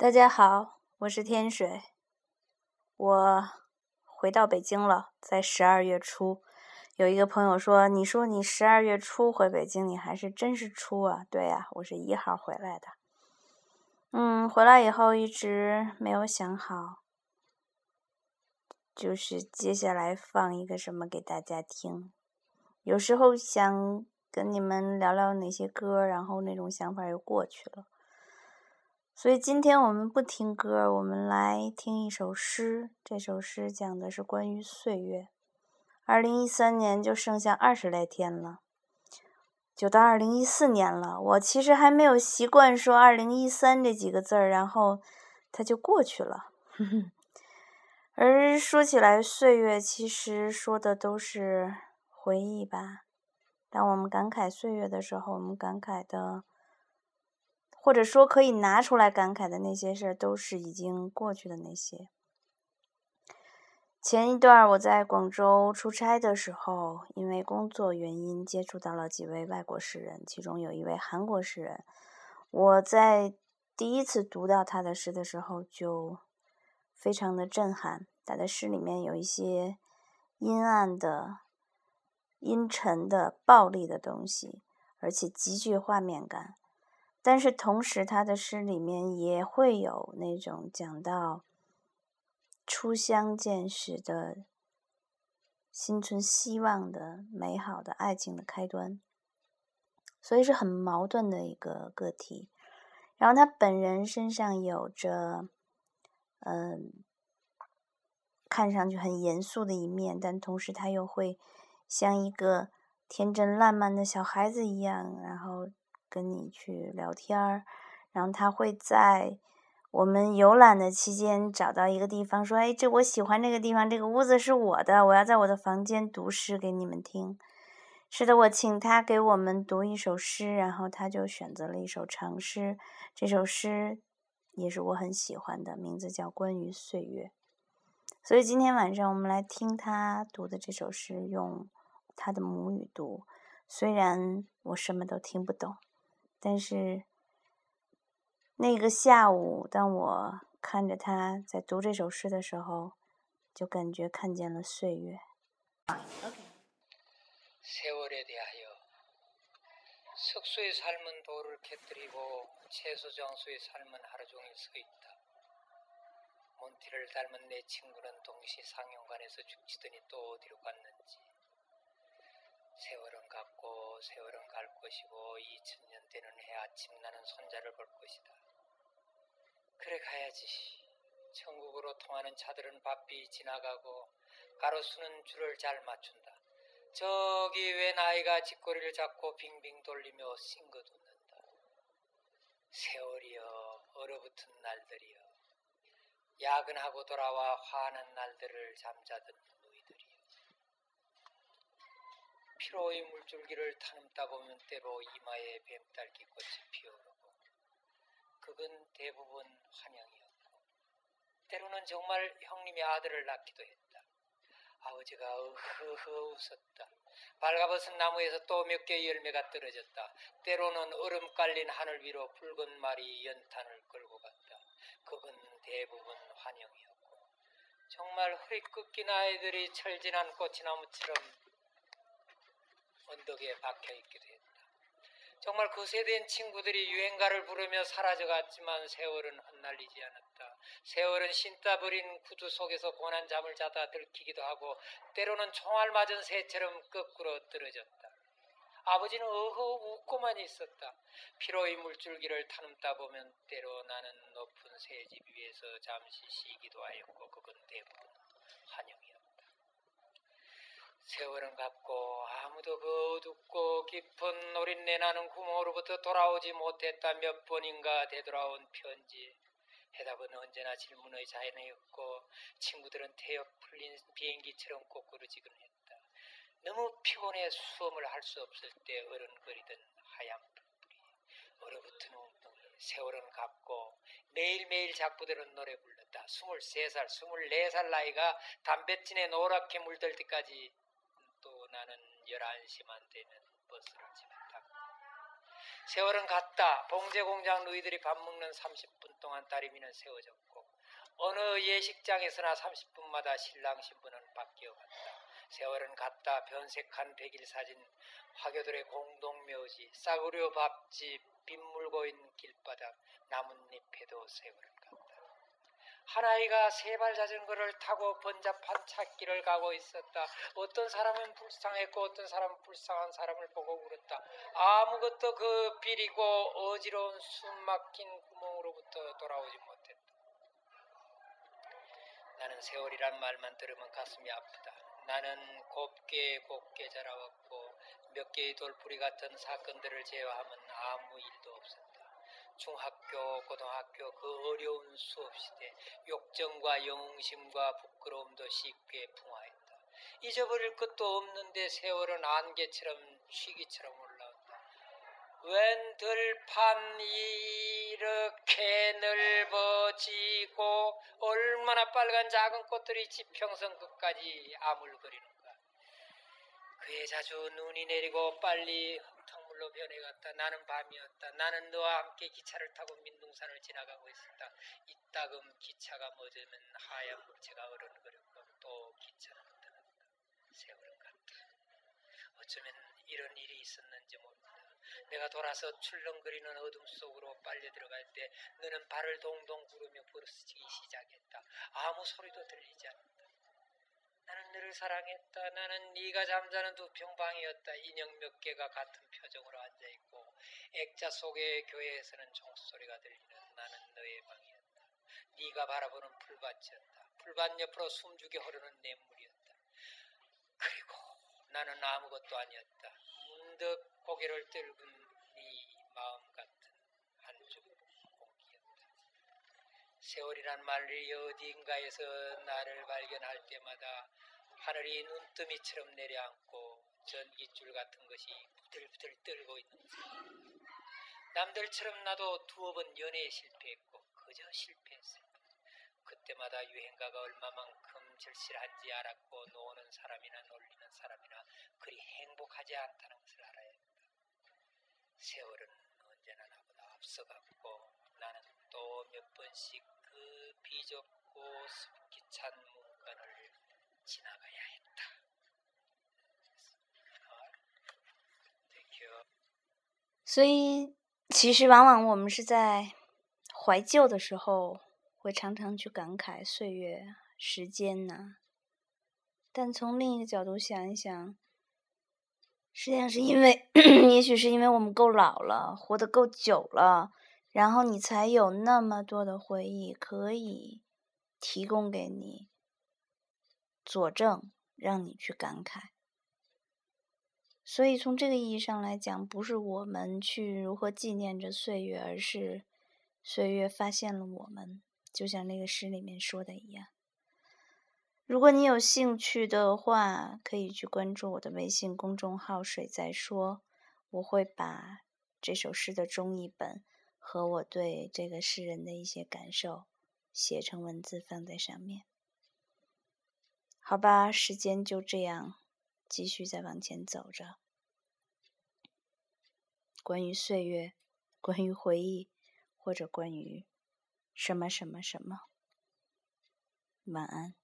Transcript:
大家好，我是天水，我回到北京了。在十二月初，有一个朋友说：“你说你十二月初回北京，你还是真是初啊？”对呀，我是一号回来的。嗯，回来以后一直没有想好，就是接下来放一个什么给大家听。有时候想跟你们聊聊哪些歌，然后那种想法又过去了。所以今天我们不听歌，我们来听一首诗。这首诗讲的是关于岁月。二零一三年就剩下二十来天了，就到二零一四年了。我其实还没有习惯说二零一三这几个字儿，然后它就过去了。而说起来，岁月其实说的都是回忆吧。当我们感慨岁月的时候，我们感慨的。或者说可以拿出来感慨的那些事儿，都是已经过去的那些。前一段我在广州出差的时候，因为工作原因接触到了几位外国诗人，其中有一位韩国诗人。我在第一次读到他的诗的时候，就非常的震撼。他的诗里面有一些阴暗的、阴沉的、暴力的东西，而且极具画面感。但是同时，他的诗里面也会有那种讲到初相见时的心存希望的美好的爱情的开端，所以是很矛盾的一个个体。然后他本人身上有着，嗯，看上去很严肃的一面，但同时他又会像一个天真烂漫的小孩子一样，然后。跟你去聊天儿，然后他会在我们游览的期间找到一个地方，说：“哎，这我喜欢这个地方，这个屋子是我的，我要在我的房间读诗给你们听。”是的，我请他给我们读一首诗，然后他就选择了一首长诗，这首诗也是我很喜欢的，名字叫《关于岁月》。所以今天晚上我们来听他读的这首诗，用他的母语读，虽然我什么都听不懂。但是那个下午，当我看着他在读这首诗的时候，就感觉看见了岁月。세월에대하여석소의삶은돌을캐뜨리고채소장소의삶은하루종일서있다몬티를닮은내친구는동시상영관에서죽치더니또어디로갔는지 세월은 갔고 세월은 갈 것이고 2000년 되는 해 아침 나는 손자를 볼 것이다. 그래 가야지. 천국으로 통하는 차들은 바삐 지나가고 가로수는 줄을 잘 맞춘다. 저기 웬 아이가 뒷꼬리를 잡고 빙빙 돌리며 싱긋 웃는다. 세월이여 얼어붙은 날들이여 야근하고 돌아와 화난 날들을 잠자던 피로의 물줄기를 타는다 보면 때로 이마에 뱀딸기 꽃이 피어오르고 그건 대부분 환영이었고 때로는 정말 형님의 아들을 낳기도 했다. 아버지가 흐흐 웃었다. 발가벗은 나무에서 또 몇 개의 열매가 떨어졌다. 때로는 얼음 깔린 하늘 위로 붉은 말이 연탄을 끌고 갔다. 그건 대부분 환영이었고 정말 흐릿 꺾인 아이들이 철진한 꽃이나무처럼 언덕에 박혀 있기도 했다. 정말 그 세대인 친구들이 유행가를 부르며 사라져갔지만 세월은 흩날리지 않았다. 세월은 신따 버린 구두 속에서 고난 잠을 자다 들키기도 하고 때로는 총알 맞은 새처럼 거꾸로 떨어졌다. 아버지는 어허 웃고만 있었다. 피로의 물줄기를 타는다 보면 때로 나는 높은 새집 위에서 잠시 쉬기도 하였고 그건 대부분. 세월은 갔고 아무도 그 어둡고 깊은 노린내 나는 구멍으로부터 돌아오지 못했다 몇 번인가 되돌아온 편지 해답은 언제나 질문의 자연이었고 친구들은 태엽 풀린 비행기처럼 꼬꾸르지근 했다. 너무 피곤해 수험을 할 수 없을 때 어른거리던 하얀 불이 얼어붙은 웅덩이 세월은 갔고 매일매일 작부들은 노래 불렀다. 23살, 24살 나이가 담뱃진에 노랗게 물들 때까지 11시만 되면 버스를 집에 타고 세월은 갔다. 봉제 공장 누이들이 밥 먹는 30분 동안 다리미는 세워졌고 어느 예식장에서나 30분마다 신랑 신부는 바뀌어 갔다. 세월은 갔다. 변색한 백일 사진, 화교들의 공동묘지, 싸구려 밥집, 빗물고 있는 길바닥, 나뭇잎에도 세월은 갔다. 한 아이가 세발 자전거를 타고 번잡한 찾길을 가고 있었다. 어떤 사람은 불쌍했고 어떤 사람은 불쌍한 사람을 보고 울었다. 아무것도 그 비리고 어지러운 숨 막힌 구멍으로부터 돌아오지 못했다. 나는 세월이란 말만 들으면 가슴이 아프다. 나는 곱게 곱게 자라왔고 몇 개의 돌풀이 같은 사건들을 제외하면 아무 일도 없었다. 중학교, 고등학교 그 어려운 수업 시대 욕정과 영웅심과 부끄러움도 쉽게 풍화했다. 잊어버릴 것도 없는데 세월은 안개처럼 쉬기처럼 올라온다. 웬 들판 이렇게 넓어지고 얼마나 빨간 작은 꽃들이 지평선 끝까지 아물거리는가. 그에 자주 눈이 내리고 빨리 흙 탕물로 변해갔다. 나는 밤이었다. 나는 너와 함께 기차를 타고 민둥산을 지나가고 있었다. 이따금 기차가 멎으면 하얀 물체가 어른거렸고 또 기차는 떠났다. 세월은 갔다. 어쩌면 이런 일이 있었는지 모른다. 내가 돌아서 출렁거리는 어둠 속으로 빨려 들어갈 때 너는 발을 동동 구르며 부르짖기 시작했다. 아무 소리도 들리지 않는다. 나는 너를 사랑했다. 나는 네가 잠자는 두 평방이었다. 인형 몇 개가 같은 표정으로 앉아 있고 액자 속의 교회에서는 종소리가 들리는 나는 너의 방이었다. 네가 바라보는 풀밭이었다. 풀밭 옆으로 숨죽여 흐르는 냇물이었다. 그리고 나는 아무것도 아니었다. 문득 고개를 들은 네 마음 같은 한쪽 공기였다. 세월이란 말이 어딘가에서 나를 발견할 때마다 하늘이 눈더미처럼 내려앉고 전기줄 같은 것이 부들부들 떨고 있는 셈. 남들처럼 나도 두어 번 연애에 실패했고 그저 실패했을 뿐. 그때마다 유행가가 얼마만큼 절실한지 알았고 노는 사람이나 놀리는 사람이나 그리 행복하지 않다는 것을 알아야 했다. 세월은 언제나 나보다 또 몇 번씩 그 비좁고 습기 찬 문간을 지나가야 했다. 아, Thank you. 所以，其实往往我们是在怀旧的时候，会常常去感慨岁月、时间呐、但从另一个角度想一想，实际上是因为，也许是因为我们够老了，活得够久了， 然后你才有那么多的回忆可以提供给你佐证，让你去感慨。所以从这个意义上来讲，不是我们去如何纪念着岁月，而是岁月发现了我们，就像那个诗里面说的一样。如果你有兴趣的话，可以去关注我的微信公众号“水在说”，我会把这首诗的中译本和我对这个诗人的一些感受写成文字放在上面。好吧，时间就这样继续再往前走着。关于岁月，关于回忆，或者关于什么什么什么。晚安。